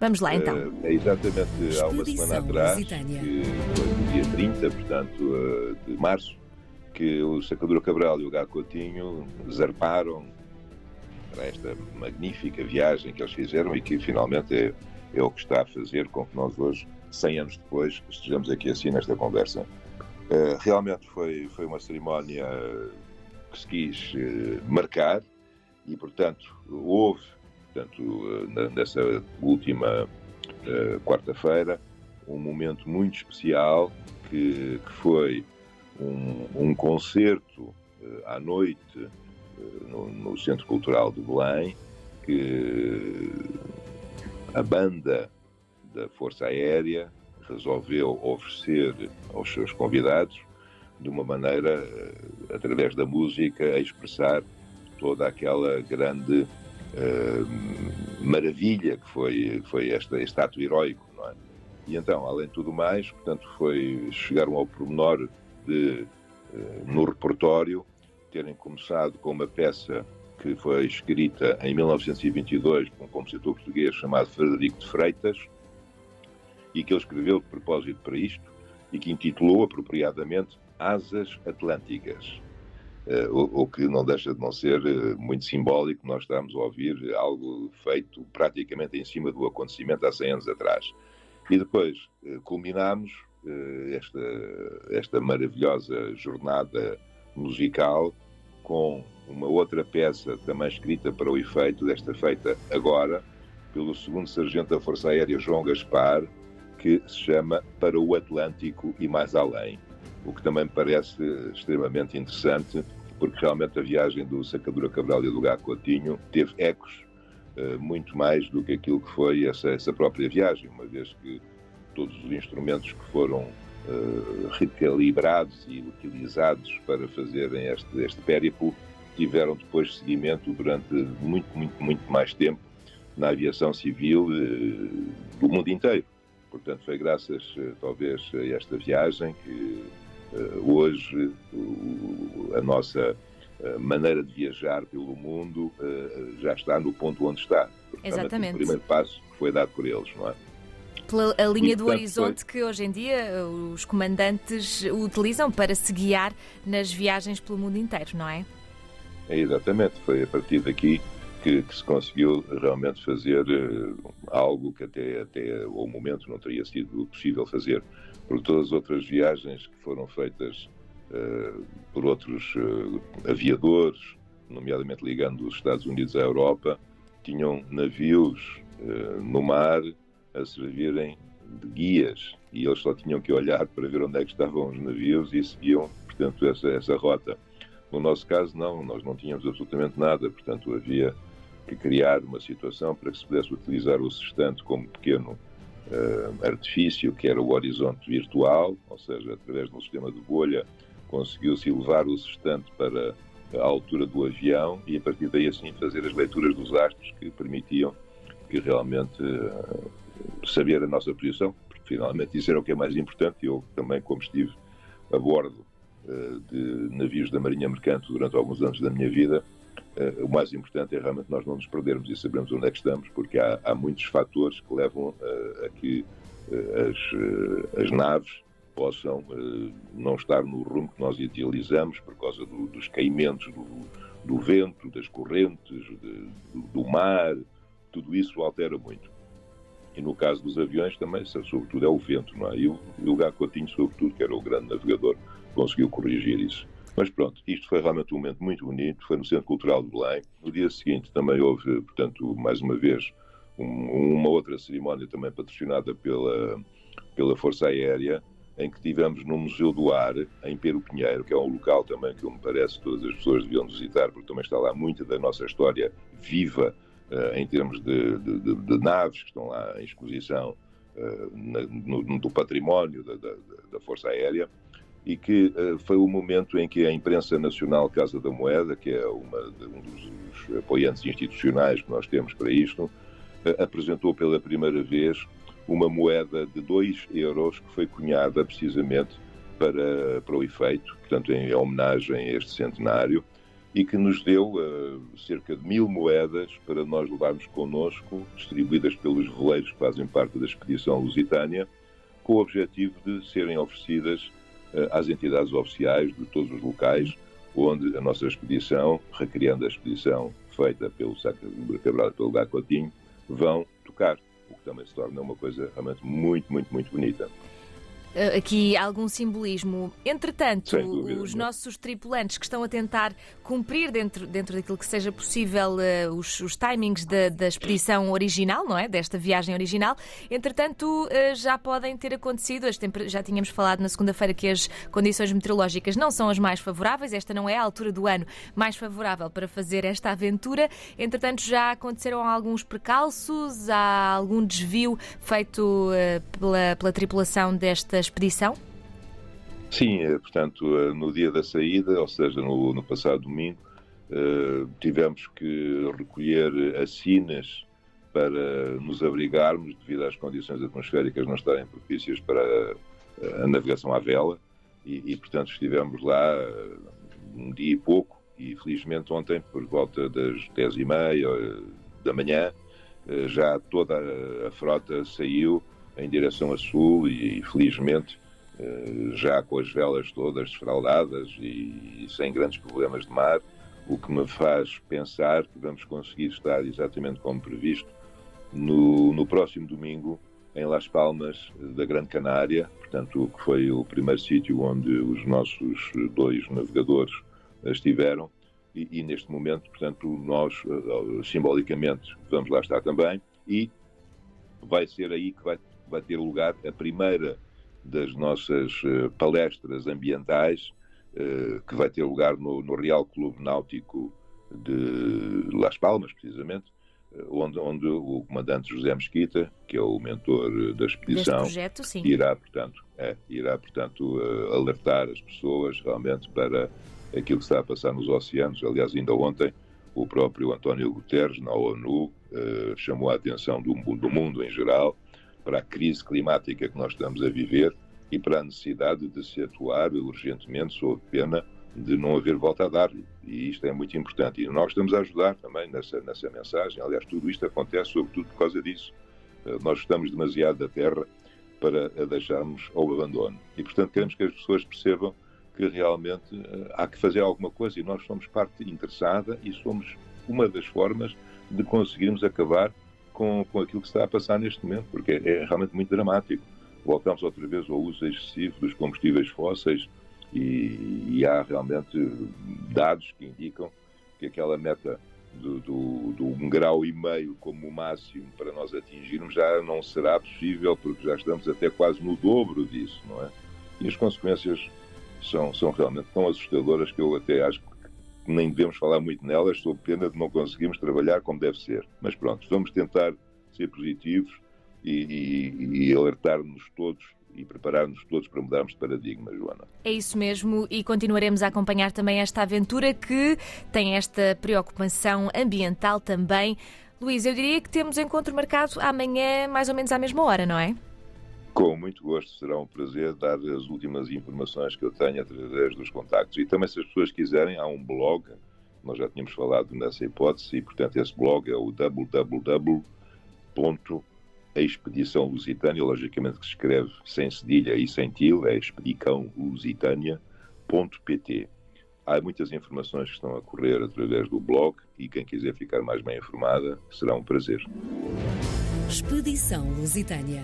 Vamos lá então. Uh, é exatamente há uma semana atrás, Lusitânia. que foi no dia 30, portanto, uh, de março, que o Sacadura Cabral e o Gá Coutinho zarparam para esta magnífica viagem que eles fizeram e que finalmente é, é o que está a fazer com que nós hoje, 100 anos depois, estejamos aqui assim nesta conversa. Uh, realmente foi, foi uma cerimónia que se quis uh, marcar e, portanto, houve, portanto, uh, nessa última quarta-feira, um momento muito especial que, que foi um, um concerto à noite no, no, Centro Cultural de Belém, que a banda da Força Aérea resolveu oferecer aos seus convidados, de uma maneira, eh, através da música, a expressar toda aquela grande uh, maravilha que foi, foi este ato heroico. Não é? E então, além de tudo mais, portanto, foi, chegaram ao pormenor de, uh, no repertório, terem começado com uma peça que foi escrita em 1922 por um compositor português chamado Frederico de Freitas e que ele escreveu de propósito para isto e que intitulou apropriadamente Asas Atlânticas. Uh, o, o, que não deixa de não ser uh, muito simbólico, nós estamos a ouvir algo feito praticamente em cima do acontecimento há 100 anos atrás. E depois uh, culminamos esta, esta maravilhosa jornada musical com uma outra peça também escrita para o efeito, desta feita agora, pelo segundo sargento da Força Aérea João Gaspar, que se chama Para o Atlântico e Mais Além, o que também me parece extremamente interessante, porque realmente a viagem do Sacadura Cabral e do Gá Coutinho teve ecos uh, muito mais do que aquilo que foi essa, essa própria viagem, uma vez que todos os instrumentos que foram uh, recalibrados e utilizados para fazerem este, este périplo tiveram depois seguimento durante muito, muito, muito mais tempo na aviação civil uh, do mundo inteiro. Portanto, foi graças, talvez, a esta viagem que hoje a nossa maneira de viajar pelo mundo já está no ponto onde está. Portanto, Exatamente. O primeiro passo foi dado por eles, não é? pela a linha do horizonte que hoje em dia os comandantes utilizam para se guiar nas viagens pelo mundo inteiro, não é? É exatamente, foi a partir daqui que, que se conseguiu realmente fazer uh, algo que até, até o momento não teria sido possível fazer, por todas as outras viagens que foram feitas uh, por outros uh, aviadores, nomeadamente ligando os Estados Unidos à Europa, tinham navios no mar a servirem de guias. E eles só tinham que olhar para ver onde é que estavam os navios e seguiam, portanto, essa, essa rota. No nosso caso, não, nós não tínhamos absolutamente nada, portanto, havia que criar uma situação para que se pudesse utilizar o sextante como pequeno uh, artifício, que era o horizonte virtual, ou seja, através de um sistema de bolha, conseguiu-se elevar o sextante para a altura do avião e, a partir daí, assim, fazer as leituras dos astros que permitiam que realmente uh, saber a nossa posição, porque finalmente isso era o que é mais importante. Eu também, como estive a bordo uh, de navios da Marinha Mercante durante alguns anos da minha vida, o mais importante é realmente nós não nos perdermos e sabermos onde é que estamos, porque há, há muitos fatores que levam uh, a que as, as naves possam não estar no rumo que nós idealizamos por causa do, dos caimentos do, do, vento, das correntes, de, do, do mar, tudo isso altera muito. E no caso dos aviões também, sobretudo, é o vento, não é? E o, o Gacotinho, sobretudo, que era o grande navegador, conseguiu corrigir isso. Mas pronto, isto foi realmente um momento muito bonito, foi no Centro Cultural de Belém. No dia seguinte também houve, portanto, mais uma vez, um, uma outra cerimónia também patrocinada pela, pela Força Aérea, em que tivemos no Museu do Ar, em Pero Pinheiro, que é um local também que me parece que todas as pessoas deviam visitar, porque também está lá muita da nossa história viva uh, em termos de, de, de, naves que estão lá em exposição uh, na, no, do património da, da, da, Força Aérea e que uh, foi o momento em que a imprensa nacional Casa da Moeda, que é uma, um dos apoiantes institucionais que nós temos para isto, apresentou pela primeira vez uma moeda de 2 euros que foi cunhada precisamente para, para o efeito, portanto, em homenagem a este centenário, e que nos deu uh, cerca de mil moedas para nós levarmos connosco, distribuídas pelos veleiros que fazem parte da expedição lusitânia, com o objetivo de serem oferecidas uh, às entidades oficiais de todos os locais onde a nossa expedição, recriando a expedição feita pelo Sacro Cabral e pelo Gacotinho, vão tocar, o que também se torna uma coisa realmente muito, muito, muito bonita. Eh, aqui algum simbolismo. Entretanto, dúvida, os nossos tripulantes que estão a tentar cumprir dentro, dentro daquilo que seja possível uh, os, os, timings da, da, expedição original, não é? Desta viagem original, entretanto, uh, já podem ter acontecido, já tínhamos falado na segunda-feira que as condições meteorológicas não são as mais favoráveis, esta não é a altura do ano mais favorável para fazer esta aventura. Entretanto, já aconteceram alguns precalços, há algum desvio feito uh, pela, pela tripulação desta expedição? Sim, eh, portanto, eh, no dia da saída, ou seja, no, no passado domingo, eh, tivemos que recolher assinas para nos abrigarmos devido às condições atmosféricas não estarem propícias para a navegação à vela e, e, portanto estivemos lá um dia e pouco e felizmente ontem por volta das dez e meia da manhã já toda a frota saiu em direção a sul e, felizmente, eh, já com as velas todas desfraldadas e, sem grandes problemas de mar, o que me faz pensar que vamos conseguir estar exatamente como previsto no, no próximo domingo em Las Palmas da Grande Canária, portanto, que foi o primeiro sítio onde os nossos dois navegadores estiveram. E, e, neste momento, portanto, nós eh, simbolicamente vamos lá estar também e vai ser aí que vai vai ter lugar a primeira das nossas uh, palestras ambientais, uh, que vai ter lugar no, no, Real Clube Náutico de Las Palmas, precisamente, uh, onde, onde, o comandante José Mesquita, que é o mentor da expedição, projeto, irá, portanto, é, irá, portanto alertar as pessoas realmente para aquilo que está a passar nos oceanos. Aliás, ainda ontem, o próprio António Guterres, na ONU, chamou a atenção do, do mundo em geral para a crise climática que nós estamos a viver e para a necessidade de se atuar urgentemente sob pena de não haver volta a dar. E isto é muito importante. E nós estamos a ajudar também nessa, nessa mensagem. Aliás, tudo isto acontece sobretudo por causa disso. Eh, nós estamos demasiado da terra para a deixarmos ao abandono. E, portanto, queremos que as pessoas percebam que realmente eh, há que fazer alguma coisa e nós somos parte interessada e somos uma das formas de conseguirmos acabar com, com aquilo que está a passar neste momento, porque é, é realmente muito dramático. Voltamos outra vez ao uso excessivo dos combustíveis fósseis e, e há realmente dados que indicam que aquela meta do, do, do, um grau e meio como máximo para nós atingirmos já não será possível porque já estamos até quase no dobro disso, não é? E as consequências são, são realmente tão assustadoras que eu até acho que nem devemos falar muito nelas, sob pena de não conseguirmos trabalhar como deve ser. Mas pronto, vamos tentar ser positivos e, e, e alertar-nos todos e preparar-nos todos para mudarmos de paradigma, Joana. É isso mesmo, e continuaremos a acompanhar também esta aventura que tem esta preocupação ambiental também. Luís, eu diria que temos encontro marcado amanhã, mais ou menos à mesma hora, não é? Com muito gosto, será um prazer dar as últimas informações que eu tenho através dos contactos. E também, se as pessoas quiserem, há um blog, nós já tínhamos falado nessa hipótese, e portanto esse blog é o www.expedição lusitânia, logicamente que se escreve sem cedilha e sem til, é expedicãolusitânia.pt. Há muitas informações que estão a correr através do blog e quem quiser ficar mais bem informada, será um prazer. Expedição Lusitânia